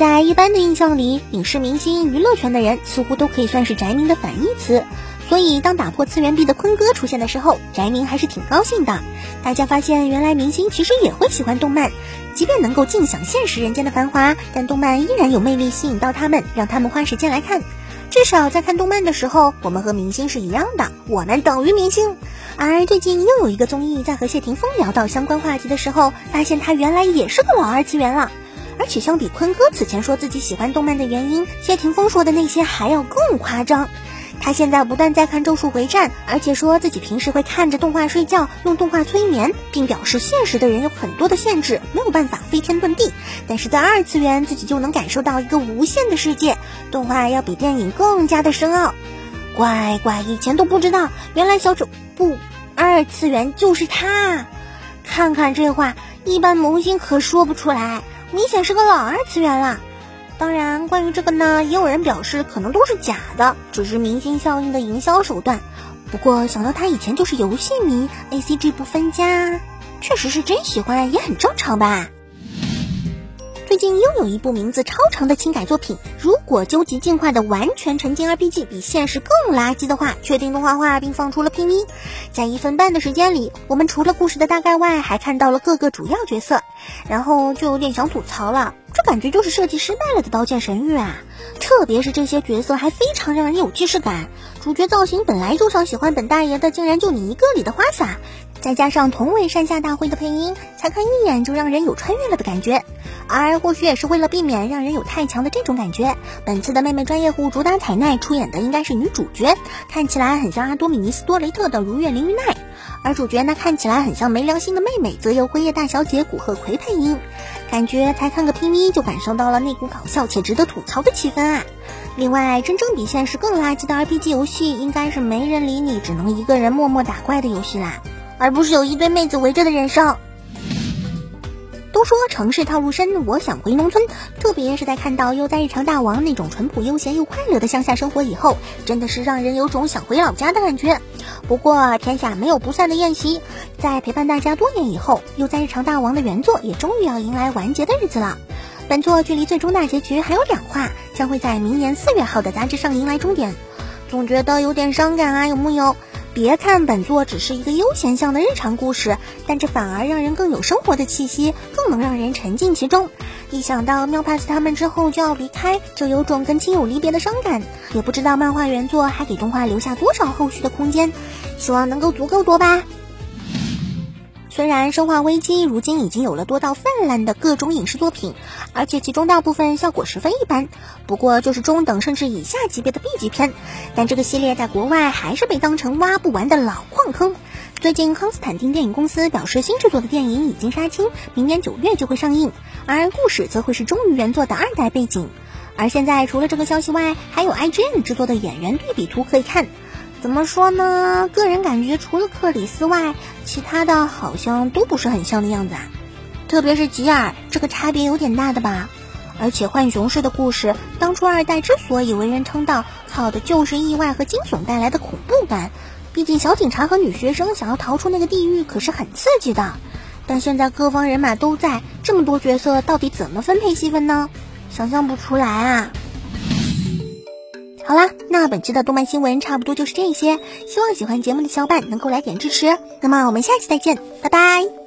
在一般的印象里，影视明星、娱乐圈的人似乎都可以算是宅民的反义词。所以，当打破次元壁的坤哥出现的时候，宅民还是挺高兴的。大家发现，原来明星其实也会喜欢动漫，即便能够尽享现实人间的繁华，但动漫依然有魅力吸引到他们，让他们花时间来看。至少在看动漫的时候，我们和明星是一样的，我们等于明星。而最近又有一个综艺在和谢霆锋聊到相关话题的时候，发现他原来也是个老二次元了。而且相比坤哥此前说自己喜欢动漫的原因，谢霆锋说的那些还要更夸张。他现在不但在看《咒术回战》，而且说自己平时会看着动画睡觉，用动画催眠，并表示现实的人有很多的限制，没有办法飞天遁地，但是在二次元自己就能感受到一个无限的世界。动画要比电影更加的深奥。乖乖，以前都不知道，原来小丑不二次元就是他。看看这话，一般萌新可说不出来。明显是个老二次元啦。当然，关于这个呢，也有人表示可能都是假的，只是明星效应的营销手段。不过想到他以前就是游戏迷，A C G 不分家，确实是真喜欢，也很正常吧。最近又有一部名字超长的轻改作品。如果究极进化的完全沉浸 RPG 比现实更垃圾的话，确定动画化并放出了 PV。在一分半的时间里，我们除了故事的大概外，还看到了各个主要角色，然后就有点想吐槽了，这感觉就是设计失败了的《刀剑神域》啊！特别是这些角色还非常让人有既视感，主角造型本来就像喜欢本大爷的，竟然就你一个里的花洒。再加上同为山下大辉的配音，才看一眼就让人有穿越了的感觉。而或许也是为了避免让人有太强的这种感觉，本次的妹妹专业户主打彩奈出演的应该是女主角，看起来很像阿多米尼斯多雷特的如月绫玉奈。而主角呢，看起来很像没良心的妹妹，则由辉夜大小姐古贺葵配音。感觉才看个 PV 就感受到了那股搞笑且值得吐槽的气氛啊！另外，真正比现实更垃圾的 RPG 游戏，应该是没人理你，只能一个人默默打怪的游戏啦。而不是有一堆妹子围着的人生。都说城市套路深，我想回农村。特别是在看到悠哉日常大王那种淳朴悠闲又快乐的乡下生活以后，真的是让人有种想回老家的感觉。不过天下没有不散的宴席，在陪伴大家多年以后，悠哉日常大王的原作也终于要迎来完结的日子了。本作距离最终大结局还有两话，将会在明年四月号的杂志上迎来终点。总觉得有点伤感啊，有木有？别看本作只是一个悠闲向的日常故事，但这反而让人更有生活的气息，更能让人沉浸其中。一想到妙帕斯他们之后就要离开，就有种跟亲友离别的伤感。也不知道漫画原作还给动画留下多少后续的空间，希望能够足够多吧。虽然《生化危机》如今已经有了多到泛滥的各种影视作品，而且其中大部分效果十分一般，不过就是中等甚至以下级别的 B 级片，但这个系列在国外还是被当成挖不完的老矿坑。最近康斯坦丁电影公司表示，新制作的电影已经杀青，明年九月就会上映，而故事则会是忠于原作的二代背景。而现在除了这个消息外，还有 IGN 制作的演员对比图可以看。怎么说呢？个人感觉，除了克里斯外，其他的好像都不是很像的样子啊。特别是吉尔，这个差别有点大的吧。而且浣熊市的故事，当初二代之所以为人称道，靠的就是意外和惊悚带来的恐怖感。毕竟小警察和女学生想要逃出那个地狱，可是很刺激的。但现在各方人马都在，这么多角色，到底怎么分配戏份呢？想象不出来啊。好啦，那本期的动漫新闻差不多就是这些，希望喜欢节目的小伙伴能够来点支持。那么我们下期再见，拜拜。